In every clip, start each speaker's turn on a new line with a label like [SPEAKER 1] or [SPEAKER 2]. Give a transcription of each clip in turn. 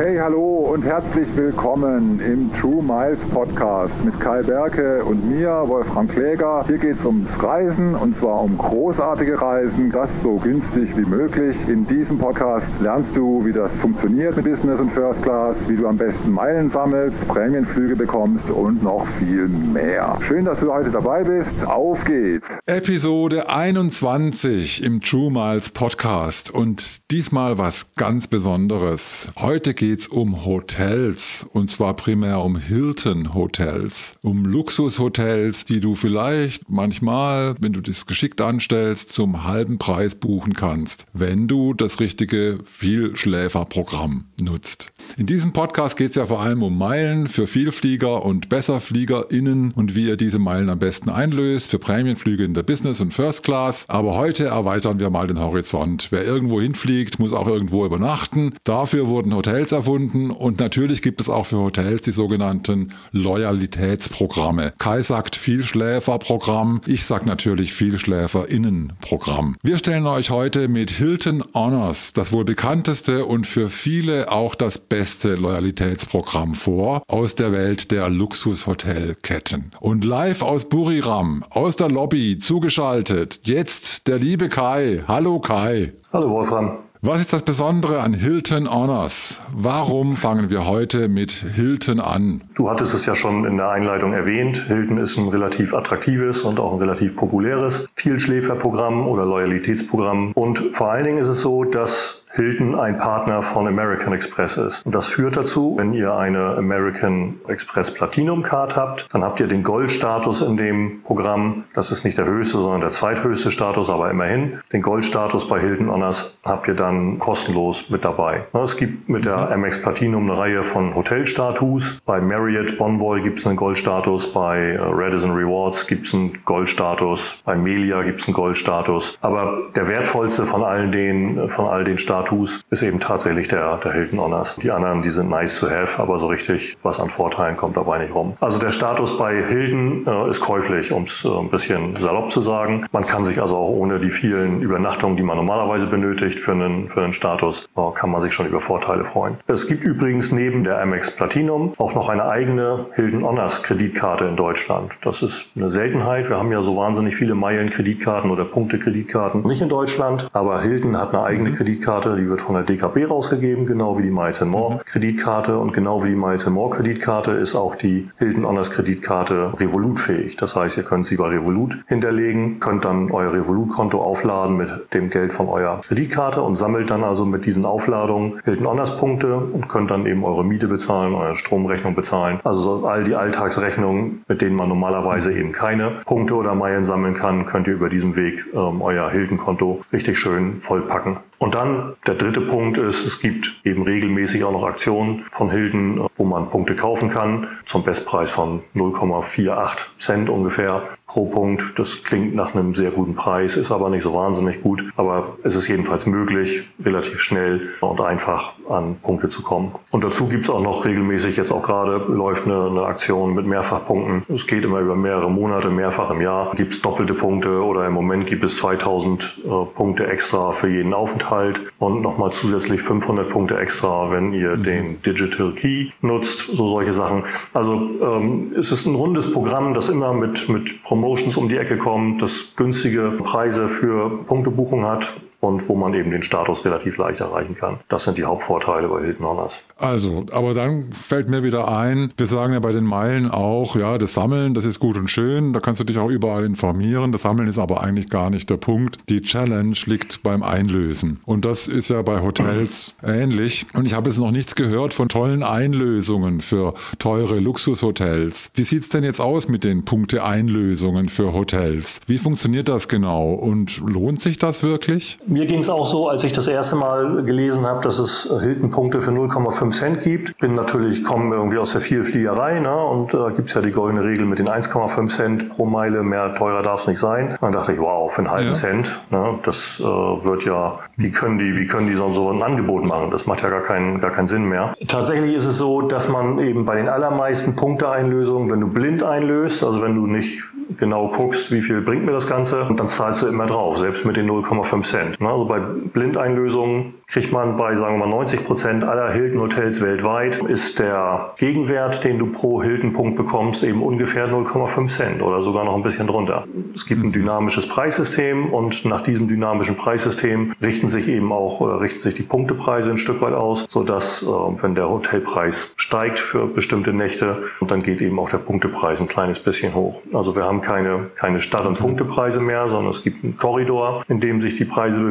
[SPEAKER 1] Hey, Hallo und herzlich willkommen im True Miles Podcast mit Kai Berke und mir, Wolfram Kläger. Hier geht es ums Reisen und zwar um großartige Reisen, das so günstig wie möglich. In diesem Podcast lernst du, wie das funktioniert mit Business und First Class, wie du am besten Meilen sammelst, Prämienflüge bekommst und noch viel mehr. Schön, dass du heute dabei bist. Auf geht's.
[SPEAKER 2] Episode 21 im True Miles Podcast und diesmal was ganz Besonderes. Heute geht geht es um Hotels und zwar primär um Hilton Hotels, um Luxushotels, die du vielleicht manchmal, wenn du das geschickt anstellst, zum halben Preis buchen kannst, wenn du das richtige Vielschläferprogramm nutzt. In diesem Podcast geht es ja vor allem um Meilen für Vielflieger und BesserfliegerInnen und wie ihr diese Meilen am besten einlöst für Prämienflüge in der Business und First Class. Aber heute erweitern wir mal den Horizont. Wer irgendwo hinfliegt, muss auch irgendwo übernachten. Dafür wurden Hotels erfunden und natürlich gibt es auch für Hotels die sogenannten Loyalitätsprogramme. Kai sagt Vielschläferprogramm, ich sag natürlich Vielschläferinnenprogramm. Wir stellen euch heute mit Hilton Honors das wohl bekannteste und für viele auch das beste Loyalitätsprogramm vor aus der Welt der Luxushotelketten. Und live aus Buriram, aus der Lobby zugeschaltet, jetzt der liebe Kai. Hallo Kai.
[SPEAKER 3] Hallo Wolfram.
[SPEAKER 2] Was ist das Besondere an Hilton Honors? Warum fangen wir heute mit Hilton an?
[SPEAKER 3] Du hattest es ja schon in der Einleitung erwähnt. Hilton ist ein relativ attraktives und auch ein relativ populäres Vielschläferprogramm oder Loyalitätsprogramm. Und vor allen Dingen ist es so, dass Hilton ein Partner von American Express ist. Und das führt dazu, wenn ihr eine American Express Platinum Card habt, dann habt ihr den Goldstatus in dem Programm. Das ist nicht der höchste, sondern der zweithöchste Status, aber immerhin. Den Goldstatus bei Hilton Honors habt ihr dann kostenlos mit dabei. Es gibt mit der MX Platinum eine Reihe von Hotelstatus. Bei Marriott Bonvoy gibt es einen Goldstatus, bei äh, Radisson Rewards gibt es einen Goldstatus, bei Melia gibt es einen Goldstatus. Aber der wertvollste von all den, von all den Status Status ist eben tatsächlich der, der Hilton Honors. Die anderen, die sind nice to have, aber so richtig was an Vorteilen kommt dabei nicht rum. Also der Status bei Hilton äh, ist käuflich, um es äh, ein bisschen salopp zu sagen. Man kann sich also auch ohne die vielen Übernachtungen, die man normalerweise benötigt für einen, für einen Status, äh, kann man sich schon über Vorteile freuen. Es gibt übrigens neben der Amex Platinum auch noch eine eigene Hilton Honors Kreditkarte in Deutschland. Das ist eine Seltenheit. Wir haben ja so wahnsinnig viele Meilen-Kreditkarten oder Punkte-Kreditkarten nicht in Deutschland, aber Hilton hat eine eigene mhm. Kreditkarte Kreditkarte, die wird von der DKB rausgegeben, genau wie die Miles More mhm. Kreditkarte und genau wie die Miles More Kreditkarte ist auch die Hilton Honors Kreditkarte Revolut-fähig. Das heißt, ihr könnt sie bei Revolut hinterlegen, könnt dann euer Revolut-Konto aufladen mit dem Geld von eurer Kreditkarte und sammelt dann also mit diesen Aufladungen Hilton Honors Punkte und könnt dann eben eure Miete bezahlen, eure Stromrechnung bezahlen. Also so all die Alltagsrechnungen, mit denen man normalerweise eben keine Punkte oder Meilen sammeln kann, könnt ihr über diesen Weg ähm, euer Hilton-Konto richtig schön vollpacken. Und dann der dritte Punkt ist, es gibt eben regelmäßig auch noch Aktionen von Hilton, wo man Punkte kaufen kann, zum Bestpreis von 0,48 Cent ungefähr pro Punkt. Das klingt nach einem sehr guten Preis, ist aber nicht so wahnsinnig gut. Aber es ist jedenfalls möglich, relativ schnell und einfach an Punkte zu kommen. Und dazu gibt es auch noch regelmäßig, jetzt auch gerade läuft eine, eine, Aktion mit Mehrfachpunkten. Es geht immer über mehrere Monate, mehrfach im Jahr. Gibt es doppelte Punkte oder im Moment gibt es 2000 äh, Punkte extra für jeden Aufenthalt und nochmal zusätzlich 500 Punkte extra, wenn ihr mhm. den Digital Key nutzt, so solche Sachen. Also ähm, es ist ein rundes Programm, das immer mit, mit Promotion Promotions um die Ecke kommen, das günstige Preise für Punktebuchung hat und wo man eben den Status relativ leicht erreichen kann. Das sind die Hauptvorteile bei Hilton Honors.
[SPEAKER 2] Also, aber dann fällt mir wieder ein, wir sagen ja bei den Meilen auch, ja, das Sammeln, das ist gut und schön, da kannst du dich auch überall informieren. Das Sammeln ist aber eigentlich gar nicht der Punkt. Die Challenge liegt beim Einlösen. Und das ist ja bei Hotels ähnlich. Und ich habe jetzt noch nichts gehört von tollen Einlösungen für teure Luxushotels. Wie sieht's denn jetzt aus mit den Punkte-Einlösungen für Hotels? Wie funktioniert das genau? Und lohnt sich das wirklich?
[SPEAKER 3] Mir ging es auch so, als ich das erste Mal gelesen habe, dass es Hilton-Punkte für 0,5 Cent gibt. Bin natürlich, komme irgendwie aus der Vielfliegerei ne? und da äh, gibt es ja die goldene Regel mit den 1,5 Cent pro Meile, mehr teurer darf es nicht sein. dann dachte ich, wow, für einen halben ja. Cent, ne? das äh, wird ja, wie können die, wie können die so, so ein Angebot machen? Das macht ja gar keinen, gar keinen Sinn mehr. Tatsächlich ist es so, dass man eben bei den allermeisten Punkteeinlösungen, wenn du blind einlöst, also wenn du nicht genau guckst, wie viel bringt mir das Ganze und dann zahlst du immer drauf, selbst mit den 0,5 Cent. Also bei Blindeinlösungen kriegt man bei, sagen wir mal, 90 Prozent aller Hilton-Hotels weltweit, ist der Gegenwert, den du pro Hilton-Punkt bekommst, eben ungefähr 0,5 Cent oder sogar noch ein bisschen drunter. Es gibt ein mhm. dynamisches Preissystem und nach diesem dynamischen Preissystem richten sich eben auch oder richten sich die Punktepreise ein Stück weit aus, sodass, äh, wenn der Hotelpreis steigt für bestimmte Nächte, dann geht eben auch der Punktepreis ein kleines bisschen hoch. Also wir haben keine, keine Start- und Punktepreise mehr, sondern es gibt einen Korridor, in dem sich die Preise bewegen.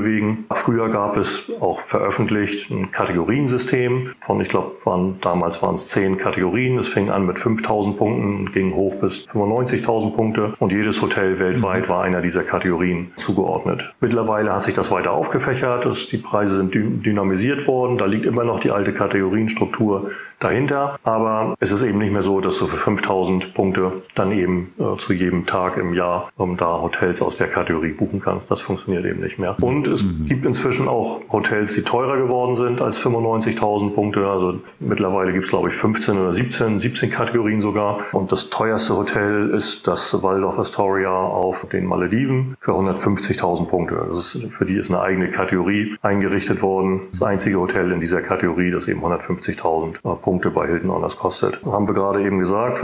[SPEAKER 3] Früher gab es auch veröffentlicht ein Kategoriensystem von, ich glaube, waren, damals waren es zehn Kategorien. Es fing an mit 5000 Punkten und ging hoch bis 95.000 Punkte und jedes Hotel weltweit mhm. war einer dieser Kategorien zugeordnet. Mittlerweile hat sich das weiter aufgefächert, das, die Preise sind dynamisiert worden, da liegt immer noch die alte Kategorienstruktur dahinter, aber es ist eben nicht mehr so, dass du für 5000 Punkte dann eben äh, zu jedem Tag im Jahr ähm, da Hotels aus der Kategorie buchen kannst. Das funktioniert eben nicht mehr. Und es mhm. gibt inzwischen auch Hotels, die teurer geworden sind als 95.000 Punkte. Also mittlerweile gibt es, glaube ich, 15 oder 17, 17 Kategorien sogar. Und das teuerste Hotel ist das Waldorf Astoria auf den Malediven für 150.000 Punkte. Das ist, für die ist eine eigene Kategorie eingerichtet worden. Das einzige Hotel in dieser Kategorie, das eben 150.000 äh, Punkte bei Hilton Honors kostet. Haben wir gerade eben gesagt,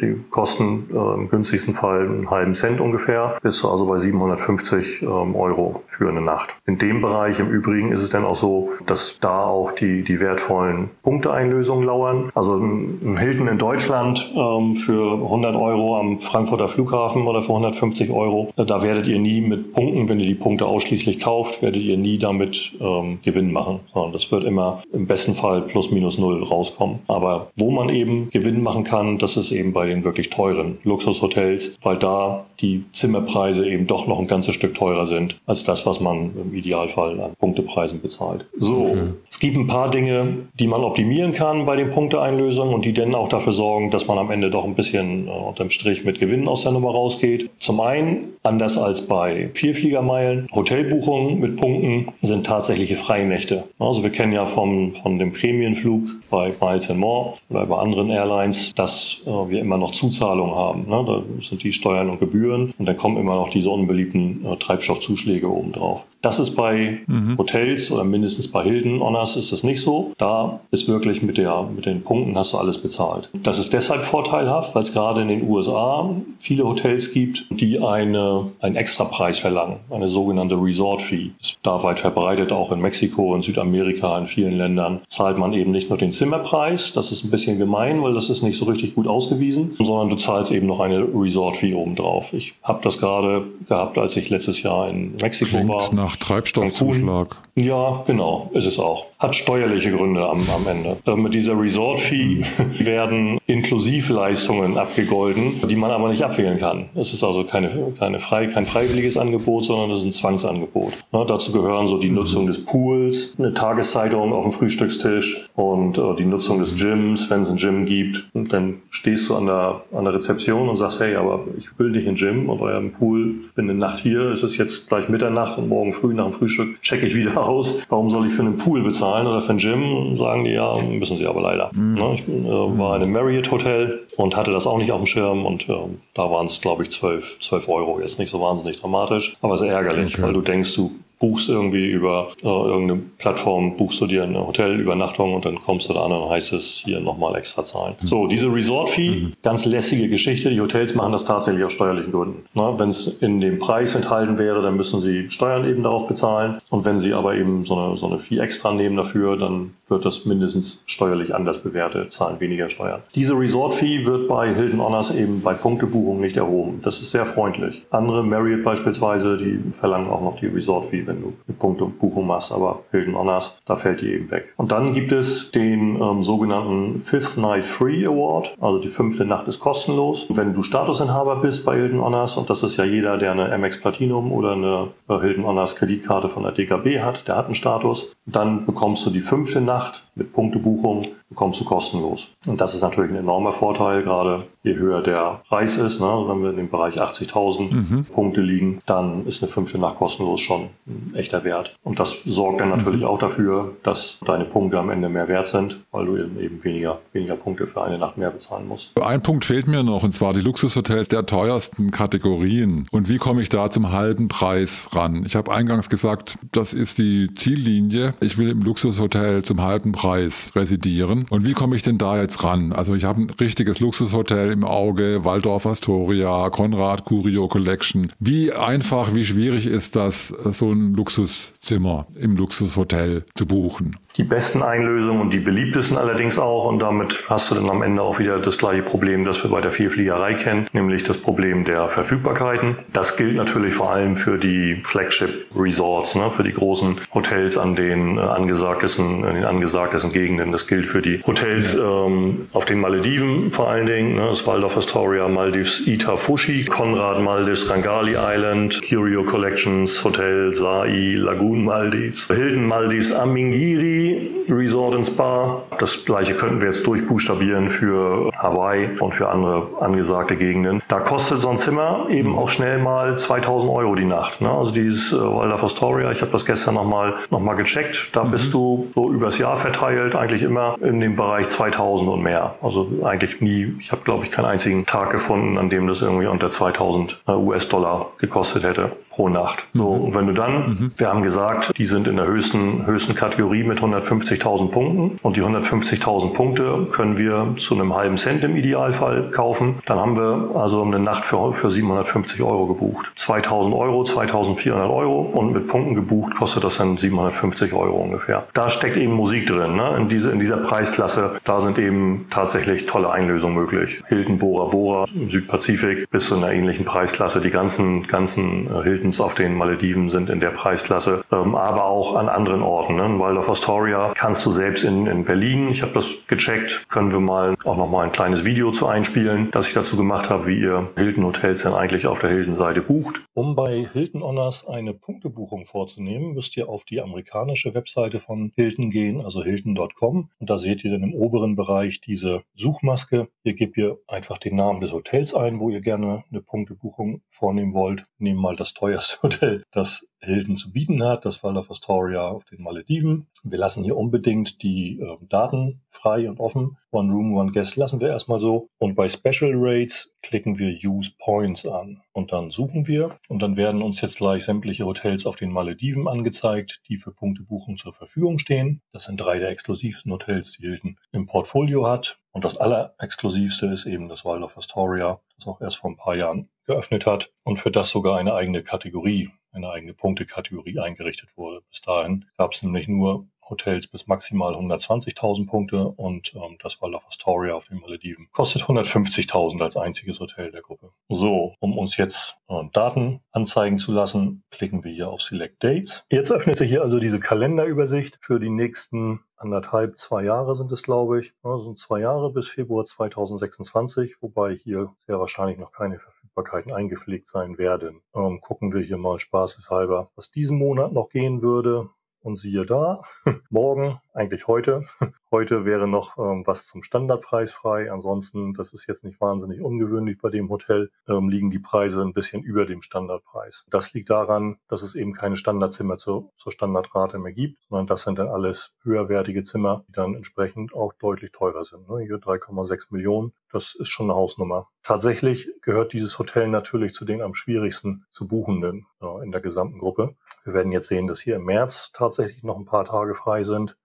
[SPEAKER 3] die kosten äh, im günstigsten Fall einen halben Cent ungefähr, bis also bei 750 ähm, Euro für eine Nacht. In dem Bereich im Übrigen ist es dann auch so, dass da auch die, die wertvollen Punkteeinlösungen lauern. Also ein Hilton in Deutschland ähm, für 100 Euro am Frankfurter Flughafen oder für 150 Euro, äh, da werdet ihr nie mit Punkten, wenn ihr die Punkte ausschließlich kauft, werdet ihr nie damit ähm, Gewinn machen. Sondern das wird immer im besten Fall plus minus null rauskommen. Aber wo man eben Gewinn machen kann, das ist eben bei den wirklich teuren Luxushotels, weil da die Zimmerpreise eben doch noch ein ganzes Stück teurer sind als das, was man im Idealfall an Punktepreisen bezahlt. So, okay. es gibt ein paar Dinge, die man optimieren kann bei den Punkteeinlösungen und die dann auch dafür sorgen, dass man am Ende doch ein bisschen äh, unterm Strich mit Gewinnen aus der Nummer rausgeht. Zum einen, anders als bei Vielfliegermeilen, Hotelbuchungen mit Punkten sind tatsächliche freie Nächte. Also wir kennen ja vom, von dem Prämienflug bei Miles More oder bei anderen Airlines, dass äh, wir immer noch Zuzahlungen haben. Ne? Da sind die Steuern und Gebühren Gebühren und dann kommen immer noch diese unbeliebten äh, Treibstoffzuschläge obendrauf. Das ist bei mhm. Hotels oder mindestens bei Hilton Honors ist das nicht so. Da ist wirklich mit, der, mit den Punkten hast du alles bezahlt. Das ist deshalb vorteilhaft, weil es gerade in den USA viele Hotels gibt, die eine, einen Extrapreis verlangen, eine sogenannte Resort Fee. Ist da weit verbreitet, auch in Mexiko, in Südamerika, in vielen Ländern zahlt man eben nicht nur den Zimmerpreis, das ist ein bisschen gemein, weil das ist nicht so richtig gut ausgewiesen, sondern du zahlst eben noch eine Resort Fee obendrauf. Ich habe das gerade gehabt, als ich letztes Jahr in Mexiko
[SPEAKER 2] Klingt
[SPEAKER 3] war.
[SPEAKER 2] Nach Treibstoffzuschlag.
[SPEAKER 3] Ja, genau, ist es auch. Hat steuerliche Gründe am, am Ende. Äh, mit dieser Resort-Fee werden Inklusivleistungen abgegolten, die man aber nicht abwählen kann. Es ist also keine, keine frei, kein freiwilliges Angebot, sondern es ist ein Zwangsangebot. Ne, dazu gehören so die Nutzung des Pools, eine Tageszeitung auf dem Frühstückstisch und äh, die Nutzung des Gyms, wenn es ein Gym gibt. Und dann stehst du an der, an der Rezeption und sagst, hey, aber ich will nicht in Gym und euren Pool, bin eine Nacht hier, es ist jetzt gleich Mitternacht und morgen früh nach dem Frühstück checke ich wieder aus. Warum soll ich für einen Pool bezahlen oder für ein Gym? Sagen die, ja, müssen sie aber leider. Mhm. Ne, ich äh, war in einem Marriott Hotel und hatte das auch nicht auf dem Schirm und äh, da waren es, glaube ich, 12, 12 Euro. Jetzt nicht so wahnsinnig dramatisch, aber sehr ärgerlich, okay. weil du denkst, du buchst irgendwie über äh, irgendeine Plattform, buchst du dir eine Hotelübernachtung und dann kommst du da an und dann heißt es hier nochmal extra zahlen. Mhm. So, diese Resort-Fee, mhm. ganz lässige Geschichte. Die Hotels machen das tatsächlich aus steuerlichen Gründen. Wenn es in dem Preis enthalten wäre, dann müssen sie Steuern eben darauf bezahlen. Und wenn sie aber eben so eine, so eine Fee extra nehmen dafür, dann wird das mindestens steuerlich anders bewertet, zahlen weniger Steuern. Diese Resort-Fee wird bei Hilton Honors eben bei Punktebuchungen nicht erhoben. Das ist sehr freundlich. Andere, Marriott beispielsweise, die verlangen auch noch die Resort-Fee wenn du eine Punktebuchung machst, aber Hilton Honors, da fällt die eben weg. Und dann gibt es den ähm, sogenannten Fifth Night Free Award, also die fünfte Nacht ist kostenlos. Wenn du Statusinhaber bist bei Hilton Honors, und das ist ja jeder, der eine MX Platinum oder eine äh, Hilton Honors Kreditkarte von der DKB hat, der hat einen Status, dann bekommst du die fünfte Nacht mit Punktebuchung bekommst du kostenlos. Und das ist natürlich ein enormer Vorteil, gerade je höher der Preis ist. Ne? Wenn wir in dem Bereich 80.000 mhm. Punkte liegen, dann ist eine fünfte Nacht kostenlos schon ein echter Wert. Und das sorgt dann natürlich mhm. auch dafür, dass deine Punkte am Ende mehr wert sind, weil du eben, eben weniger, weniger Punkte für eine Nacht mehr bezahlen musst.
[SPEAKER 2] Ein Punkt fehlt mir noch, und zwar die Luxushotels der teuersten Kategorien. Und wie komme ich da zum halben Preis ran? Ich habe eingangs gesagt, das ist die Ziellinie. Ich will im Luxushotel zum halben Preis residieren. Und wie komme ich denn da jetzt ran? Also ich habe ein richtiges Luxushotel im Auge, Waldorf Astoria, Konrad Curio Collection. Wie einfach, wie schwierig ist das, so ein Luxuszimmer im Luxushotel zu buchen?
[SPEAKER 3] Die besten Einlösungen und die beliebtesten allerdings auch. Und damit hast du dann am Ende auch wieder das gleiche Problem, das wir bei der Vielfliegerei kennen, nämlich das Problem der Verfügbarkeiten. Das gilt natürlich vor allem für die Flagship Resorts, ne, für die großen Hotels an den äh, angesagtesten, in den angesagtesten Gegenden. Das gilt für die Hotels ähm, auf den Malediven vor allen Dingen, ne, das Waldorf Astoria, Maldives, Ita Fushi, Konrad Maldives, Rangali Island, Curio Collections, Hotel Sai, Lagoon Maldives, Hilton Maldives, Amingiri, Resort and Spa. Das gleiche könnten wir jetzt durchbuchstabieren für Hawaii und für andere angesagte Gegenden. Da kostet so ein Zimmer eben auch schnell mal 2000 Euro die Nacht. Ne? Also dieses äh, Waldorf Astoria, ich habe das gestern nochmal noch mal gecheckt. Da mhm. bist du so übers Jahr verteilt eigentlich immer in dem Bereich 2000 und mehr. Also eigentlich nie, ich habe glaube ich keinen einzigen Tag gefunden, an dem das irgendwie unter 2000 äh, US-Dollar gekostet hätte pro Nacht. So, mhm. wenn du dann, mhm. wir haben gesagt, die sind in der höchsten, höchsten Kategorie mit 150.000 Punkten und die 150.000 Punkte können wir zu einem halben Cent im Idealfall kaufen. Dann haben wir also eine Nacht für, für 750 Euro gebucht. 2000 Euro, 2400 Euro und mit Punkten gebucht kostet das dann 750 Euro ungefähr. Da steckt eben Musik drin, ne? in, diese, in dieser Preisklasse. Da sind eben tatsächlich tolle Einlösungen möglich. Hilton Bora Bora im Südpazifik bis zu einer ähnlichen Preisklasse. Die ganzen, ganzen äh, Hilton Hiltons auf den Malediven sind in der Preisklasse, ähm, aber auch an anderen Orten. Ne? Waldorf Astoria kannst du selbst in, in Berlin, ich habe das gecheckt, können wir mal auch noch mal ein kleines Video zu einspielen, das ich dazu gemacht habe, wie ihr Hilton Hotels denn eigentlich auf der Hilton-Seite bucht. Um bei Hilton Honors eine Punktebuchung vorzunehmen, müsst ihr auf die amerikanische Webseite von Hilton gehen, also hilton.com. Und da seht ihr dann im oberen Bereich diese Suchmaske. Hier gebt ihr einfach den Namen des Hotels ein, wo ihr gerne eine Punktebuchung vornehmen wollt. Nehmen mal das teuerste teuerste Hotel, das Hilton zu bieten hat, das Waldorf Astoria auf den Malediven. Wir lassen hier unbedingt die äh, Daten frei und offen. One Room, One Guest lassen wir erstmal so. Und bei Special Rates klicken wir Use Points an. Und dann suchen wir. Und dann werden uns jetzt gleich sämtliche Hotels auf den Malediven angezeigt, die für Punktebuchung zur Verfügung stehen. Das sind drei der exklusivsten Hotels, die Hilton im Portfolio hat. Und das allerexklusivste ist eben das Waldorf Astoria, das auch erst vor ein paar Jahren geöffnet hat und für das sogar eine eigene Kategorie, eine eigene Punktekategorie eingerichtet wurde. Bis dahin gab es nämlich nur Hotels bis maximal 120.000 Punkte und ähm, das Waldorf Astoria auf den Malediven kostet 150.000 als einziges Hotel der Gruppe. So, um uns jetzt äh, Daten anzeigen zu lassen, klicken wir hier auf Select Dates. Jetzt öffnet sich hier also diese Kalenderübersicht für die nächsten anderthalb, zwei Jahre sind es, glaube ich. Ja, sind zwei Jahre bis Februar 2026, wobei hier sehr wahrscheinlich noch keine Verfügbarkeiten eingepflegt sein werden. Ähm, gucken wir hier mal spaßeshalber, was diesen Monat noch gehen würde. Und siehe da, morgen, eigentlich heute, heute wäre noch ähm, was zum Standardpreis frei. Ansonsten, das ist jetzt nicht wahnsinnig ungewöhnlich bei dem Hotel, ähm, liegen die Preise ein bisschen über dem Standardpreis. Das liegt daran, dass es eben keine Standardzimmer zur, zur Standardrate mehr gibt, sondern das sind dann alles höherwertige Zimmer, die dann entsprechend auch deutlich teurer sind. Ne? Hier 3,6 Millionen, das ist schon eine Hausnummer. Tatsächlich gehört dieses Hotel natürlich zu den am schwierigsten zu buchenden äh, in der gesamten Gruppe. Wir werden jetzt sehen, dass hier im März tatsächlich noch ein paar Tage frei sind.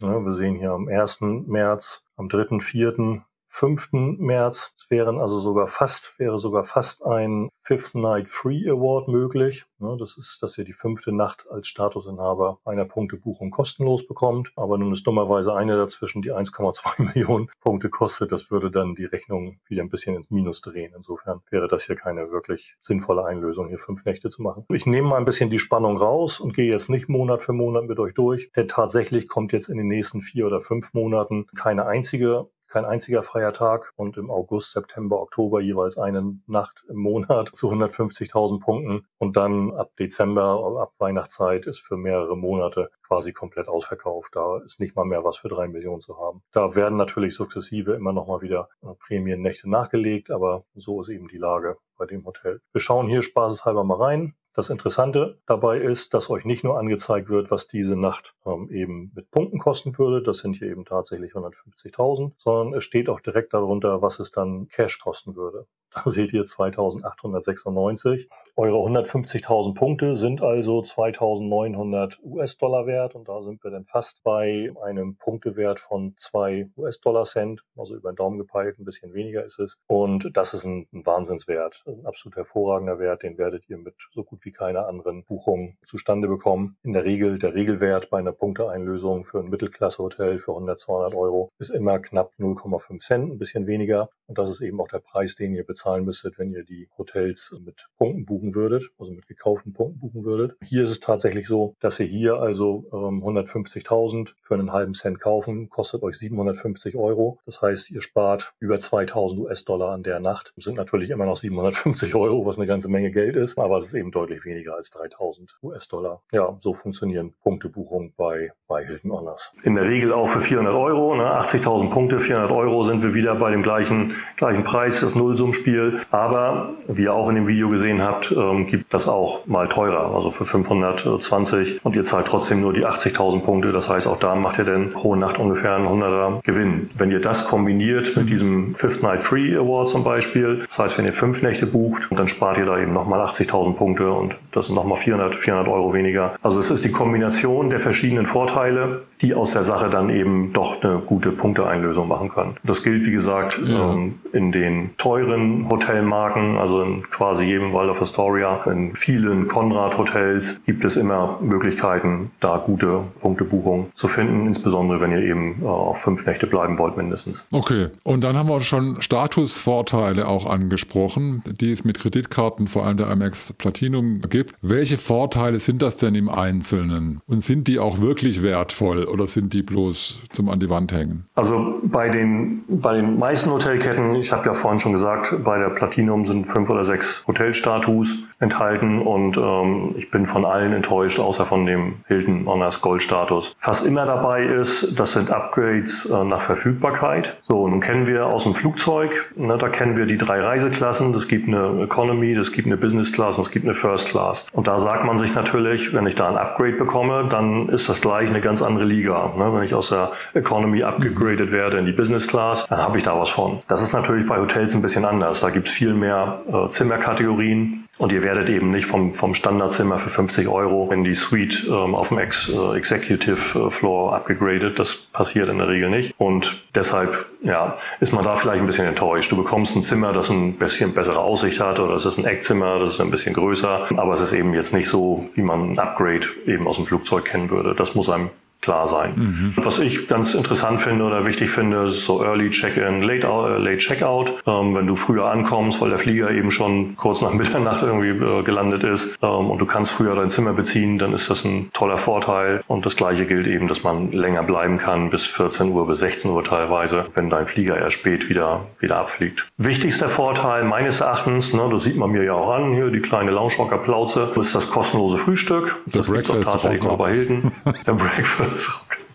[SPEAKER 3] Ja, wir sehen hier am 1. März, am 3., 4., 5. März. Es wären also sogar fast, wäre sogar fast ein Fifth Night Free Award möglich. Das ist, dass ihr die fünfte Nacht als Statusinhaber einer Punktebuchung kostenlos bekommt. Aber nun ist dummerweise eine dazwischen, die 1,2 Millionen Punkte kostet. Das würde dann die Rechnung wieder ein bisschen ins Minus drehen. Insofern wäre das hier keine wirklich sinnvolle Einlösung, hier fünf Nächte zu machen. Ich nehme mal ein bisschen die Spannung raus und gehe jetzt nicht Monat für Monat mit euch durch. Denn tatsächlich kommt jetzt in den nächsten vier oder fünf Monaten keine einzige kein einziger freier Tag und im August, September, Oktober jeweils eine Nacht im Monat zu 150.000 Punkten und dann ab Dezember, ab Weihnachtszeit ist für mehrere Monate quasi komplett ausverkauft. Da ist nicht mal mehr was für drei Millionen zu haben. Da werden natürlich sukzessive immer noch mal wieder äh, Prämiennächte nachgelegt, aber so ist eben die Lage bei dem Hotel. Wir schauen hier spaßeshalber mal rein. Das Interessante dabei ist, dass euch nicht nur angezeigt wird, was diese Nacht ähm, eben mit Punkten kosten würde, das sind hier eben tatsächlich 150.000, sondern es steht auch direkt darunter, was es dann Cash kosten würde. Da seht ihr 2896. Eure 150.000 Punkte sind also 2.900 US-Dollar wert und da sind wir dann fast bei einem Punktewert von 2 US-Dollar-Cent, also über den Daumen gepeilt, ein bisschen weniger ist es. Und das ist ein, ein Wahnsinnswert, ein absolut hervorragender Wert, den werdet ihr mit so gut wie keiner anderen Buchung zustande bekommen. In der Regel, der Regelwert bei einer Punkteeinlösung für ein Mittelklasse-Hotel für 100, 200 Euro ist immer knapp 0,5 Cent, ein bisschen weniger. Und das ist eben auch der Preis, den ihr bezahlen müsstet, wenn ihr die Hotels mit Punkten buchen würdet, also mit gekauften Punkten buchen würdet. Hier ist es tatsächlich so, dass ihr hier also ähm, 150.000 für einen halben Cent kaufen, kostet euch 750 Euro. Das heißt, ihr spart über 2000 US-Dollar an der Nacht. Das sind natürlich immer noch 750 Euro, was eine ganze Menge Geld ist, aber es ist eben deutlich weniger als 3000 US-Dollar. Ja, so funktionieren Punktebuchungen bei, bei Hilton Honors. In der Regel auch für 400 Euro, ne? 80.000 Punkte, 400 Euro sind wir wieder bei dem gleichen, gleichen Preis, das Nullsummspiel. Aber wie ihr auch in dem Video gesehen habt, ähm, gibt das auch mal teurer, also für 520 und ihr zahlt trotzdem nur die 80.000 Punkte. Das heißt, auch da macht ihr dann pro Nacht ungefähr einen 100er Gewinn. Wenn ihr das kombiniert mit diesem Fifth Night Free Award zum Beispiel, das heißt, wenn ihr fünf Nächte bucht, dann spart ihr da eben nochmal 80.000 Punkte und das sind nochmal 400, 400 Euro weniger. Also es ist die Kombination der verschiedenen Vorteile, die aus der Sache dann eben doch eine gute Punkteeinlösung machen können. Das gilt, wie gesagt, ja. ähm, in den teuren Hotelmarken, also in quasi jedem Waldorf Astoria, in vielen Konrad-Hotels gibt es immer Möglichkeiten, da gute Punktebuchungen zu finden, insbesondere wenn ihr eben äh, auf fünf Nächte bleiben wollt mindestens.
[SPEAKER 2] Okay, und dann haben wir schon Statusvorteile auch angesprochen, die es mit Kreditkarten, vor allem der Amex Platinum gibt. Welche Vorteile sind das denn im Einzelnen? Und sind die auch wirklich wertvoll oder sind die bloß zum an die Wand hängen?
[SPEAKER 3] Also bei den, bei den meisten Hotelketten, ich habe ja vorhin schon gesagt, bei der Platinum sind fünf oder sechs Hotelstatus enthalten und ähm, ich bin von allen enttäuscht, außer von dem Hilton Honors Gold Status. Fast immer dabei ist, das sind Upgrades äh, nach Verfügbarkeit. So, nun kennen wir aus dem Flugzeug, ne, da kennen wir die drei Reiseklassen. Es gibt eine Economy, es gibt eine Business Class und es gibt eine First Class. Und da sagt man sich natürlich, wenn ich da ein Upgrade bekomme, dann ist das gleich eine ganz andere Liga. Ne? Wenn ich aus der Economy abgegradet werde in die Business Class, dann habe ich da was von. Das ist natürlich bei Hotels ein bisschen anders. Da gibt es viel mehr äh, Zimmerkategorien. Und ihr werdet eben nicht vom, vom Standardzimmer für 50 Euro in die Suite ähm, auf dem Ex, äh, Executive äh, Floor abgegradet. Das passiert in der Regel nicht. Und deshalb ja, ist man da vielleicht ein bisschen enttäuscht. Du bekommst ein Zimmer, das ein bisschen bessere Aussicht hat oder es ist ein Eckzimmer, das ist ein bisschen größer. Aber es ist eben jetzt nicht so, wie man ein Upgrade eben aus dem Flugzeug kennen würde. Das muss einem klar sein. Mhm. Was ich ganz interessant finde oder wichtig finde, ist so Early Check-in, Late, uh, late Checkout. Ähm, wenn du früher ankommst, weil der Flieger eben schon kurz nach Mitternacht irgendwie äh, gelandet ist ähm, und du kannst früher dein Zimmer beziehen, dann ist das ein toller Vorteil. Und das gleiche gilt eben, dass man länger bleiben kann, bis 14 Uhr, bis 16 Uhr teilweise, wenn dein Flieger erst spät wieder, wieder abfliegt. Wichtigster Vorteil meines Erachtens, ne, das sieht man mir ja auch an, hier die kleine Lounge-Rocker Plauze, ist das kostenlose Frühstück.
[SPEAKER 2] Das gibt es tatsächlich
[SPEAKER 3] nur bei Hilton. Der Breakfast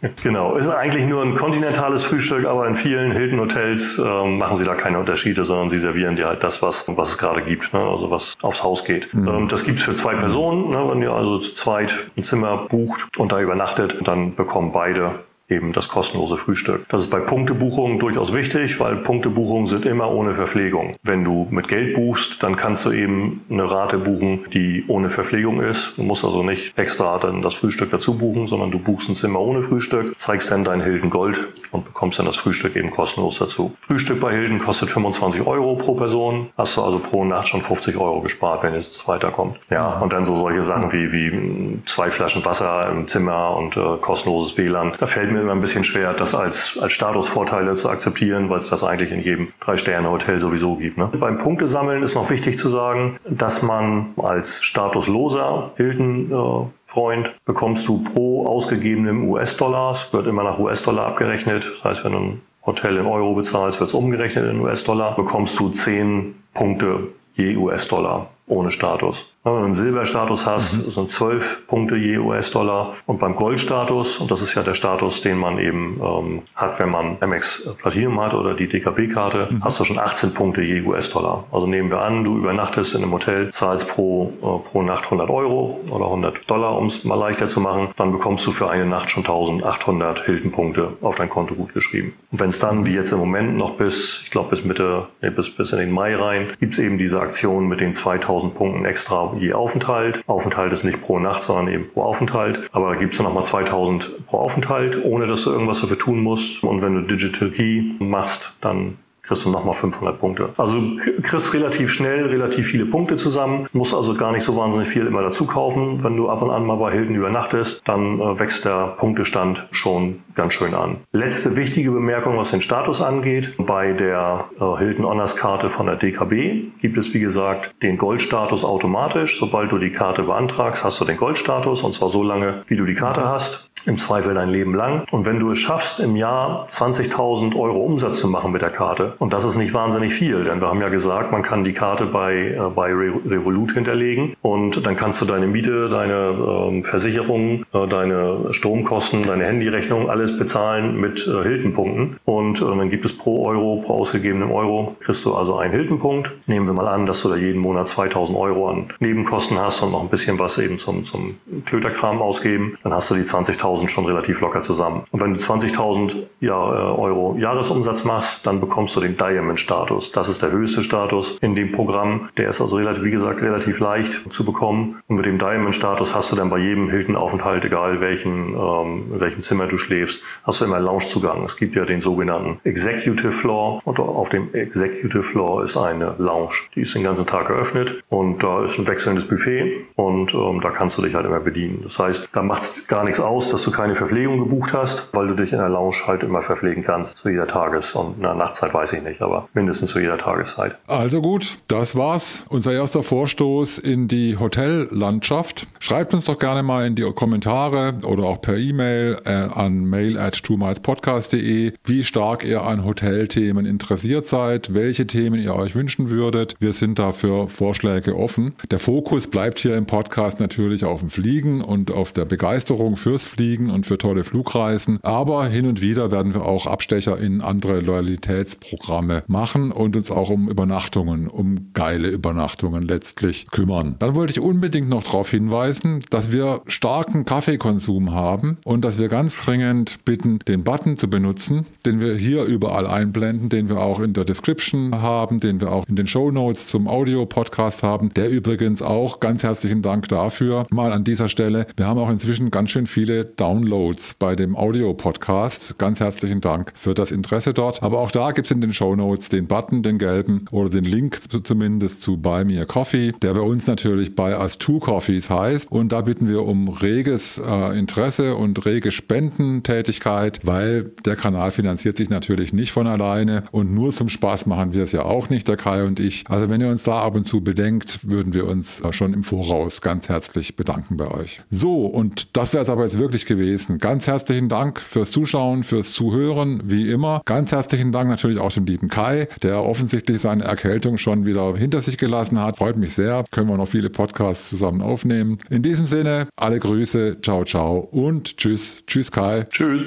[SPEAKER 3] Genau, ist eigentlich nur ein kontinentales Frühstück, aber in vielen Hilton Hotels ähm, machen sie da keine Unterschiede, sondern sie servieren dir halt das, was, was es gerade gibt, ne? also was aufs Haus geht. Mhm. Ähm, das gibt's für zwei Personen, ne? wenn ihr also zu zweit ein Zimmer bucht und da übernachtet, dann bekommen beide eben das kostenlose Frühstück. Das ist bei Punktebuchungen durchaus wichtig, weil Punktebuchungen sind immer ohne Verpflegung. Wenn du mit Geld buchst, dann kannst du eben eine Rate buchen, die ohne Verpflegung ist. Du musst also nicht extra dann das Frühstück dazu buchen, sondern du buchst ein Zimmer ohne Frühstück, zeigst dann dein Hilden Gold und bekommst dann das Frühstück eben kostenlos dazu. Frühstück bei Hilden kostet 25 Euro pro Person. Hast du also pro Nacht schon 50 Euro gespart, wenn es weiterkommt. Ja, und dann so solche Sachen wie, wie zwei Flaschen Wasser im Zimmer und äh, kostenloses WLAN. Da fällt mir immer ein bisschen schwer, das als, als Statusvorteile zu akzeptieren, weil es das eigentlich in jedem Drei-Sterne-Hotel sowieso gibt. Ne? Beim Punktesammeln ist noch wichtig zu sagen, dass man als statusloser Hilton äh, Freund bekommst du pro ausgegebenem US-Dollars, wird immer nach US-Dollar abgerechnet. Das heißt, wenn du ein Hotel in Euro bezahlst, wird es umgerechnet in US-Dollar, bekommst du 10 Punkte je US-Dollar ohne Status. Wenn du einen Silberstatus hast, mhm. sind 12 Punkte je US-Dollar. Und beim Goldstatus, und das ist ja der Status, den man eben ähm, hat, wenn man MX Platinum hat oder die DKB-Karte, mhm. hast du schon 18 Punkte je US-Dollar. Also nehmen wir an, du übernachtest in einem Hotel, zahlst pro, äh, pro Nacht 100 Euro oder 100 Dollar, um es mal leichter zu machen, dann bekommst du für eine Nacht schon 1800 Hilton-Punkte auf dein Konto gut geschrieben. Und wenn es dann, wie jetzt im Moment, noch bis, ich glaube bis Mitte, nee, bis, bis in den Mai rein, gibt es eben diese Aktion mit den 2000 Punkten extra je Aufenthalt. Aufenthalt ist nicht pro Nacht, sondern eben pro Aufenthalt. Aber da gibt es dann nochmal 2000 pro Aufenthalt, ohne dass du irgendwas dafür tun musst. Und wenn du Digital Key machst, dann kriegst du nochmal 500 Punkte. Also kriegst relativ schnell relativ viele Punkte zusammen, musst also gar nicht so wahnsinnig viel immer dazu kaufen. Wenn du ab und an mal bei Hilton übernachtest, dann äh, wächst der Punktestand schon ganz schön an. Letzte wichtige Bemerkung, was den Status angeht. Bei der äh, Hilton Honors Karte von der DKB gibt es, wie gesagt, den Goldstatus automatisch. Sobald du die Karte beantragst, hast du den Goldstatus und zwar so lange, wie du die Karte hast im Zweifel dein Leben lang. Und wenn du es schaffst, im Jahr 20.000 Euro Umsatz zu machen mit der Karte, und das ist nicht wahnsinnig viel, denn wir haben ja gesagt, man kann die Karte bei, äh, bei Revolut hinterlegen und dann kannst du deine Miete, deine äh, Versicherung, äh, deine Stromkosten, deine Handyrechnung, alles bezahlen mit äh, Hilton-Punkten. Und dann gibt es pro Euro, pro ausgegebenen Euro, kriegst du also einen Hilton-Punkt. Nehmen wir mal an, dass du da jeden Monat 2.000 Euro an Nebenkosten hast und noch ein bisschen was eben zum, zum Klöterkram ausgeben, dann hast du die 20.000 20.000 schon relativ locker zusammen. Und wenn du 20.000 ja, Euro Jahresumsatz machst, dann bekommst du den Diamond-Status. Das ist der höchste Status in dem Programm. Der ist also relativ, wie gesagt, relativ leicht zu bekommen. Und mit dem Diamond-Status hast du dann bei jedem Hilton-Aufenthalt, egal welchen, ähm, in welchem Zimmer du schläfst, hast du immer Loungezugang. Es gibt ja den sogenannten Executive Floor. Und auf dem Executive Floor ist eine Lounge. Die ist den ganzen Tag geöffnet und da ist ein wechselndes Buffet und ähm, da kannst du dich halt immer bedienen. Das heißt, da macht es gar nichts aus, dass du keine Verpflegung gebucht hast, weil du dich in der Lounge halt immer verpflegen kannst zu jeder Tages- und na, Nachtzeit weiß ich nicht, aber mindestens zu jeder Tageszeit.
[SPEAKER 2] Also gut, das war's. Unser erster Vorstoß in die Hotellandschaft. Schreibt uns doch gerne mal in die Kommentare oder auch per E-Mail äh, an mail at twomilespodcast.de, wie stark ihr an Hotelthemen interessiert seid, welche Themen ihr euch wünschen würdet. Wir sind dafür Vorschläge offen. Der Fokus bleibt hier im Podcast natürlich auf dem Fliegen und auf der Begeisterung fürs Fliegen und für tolle Flugreisen. Aber hin und wieder werden wir auch Abstecher in andere Loyalitätsprogramme machen und uns auch um Übernachtungen, um geile Übernachtungen letztlich kümmern. Dann wollte ich unbedingt noch darauf hinweisen, dass wir starken Kaffeekonsum haben und dass wir ganz dringend bitten, den Button zu benutzen, den wir hier überall einblenden, den wir auch in der Description haben, den wir auch in den Show Notes zum Audio-Podcast haben. Der übrigens auch ganz herzlichen Dank dafür. Mal an dieser Stelle. Wir haben auch inzwischen ganz schön viele Downloads bei dem Audio-Podcast. Ganz herzlichen Dank für das Interesse dort. Aber auch da gibt es in den Show Notes den Button, den gelben, oder den Link zumindest zu Buy Me a Coffee, der bei uns natürlich bei Us Two Coffees heißt. Und da bitten wir um reges äh, Interesse und rege Spendentätigkeit, weil der Kanal finanziert sich natürlich nicht von alleine und nur zum Spaß machen wir es ja auch nicht, der Kai und ich. Also wenn ihr uns da ab und zu bedenkt, würden wir uns äh, schon im Voraus ganz herzlich bedanken bei euch. So, und das wäre es aber jetzt wirklich gewesen gewesen. Ganz herzlichen Dank fürs Zuschauen, fürs Zuhören, wie immer. Ganz herzlichen Dank natürlich auch dem lieben Kai, der offensichtlich seine Erkältung schon wieder hinter sich gelassen hat. Freut mich sehr. Können wir noch viele Podcasts zusammen aufnehmen. In diesem Sinne, alle Grüße, ciao, ciao und tschüss. Tschüss, Kai.
[SPEAKER 3] Tschüss.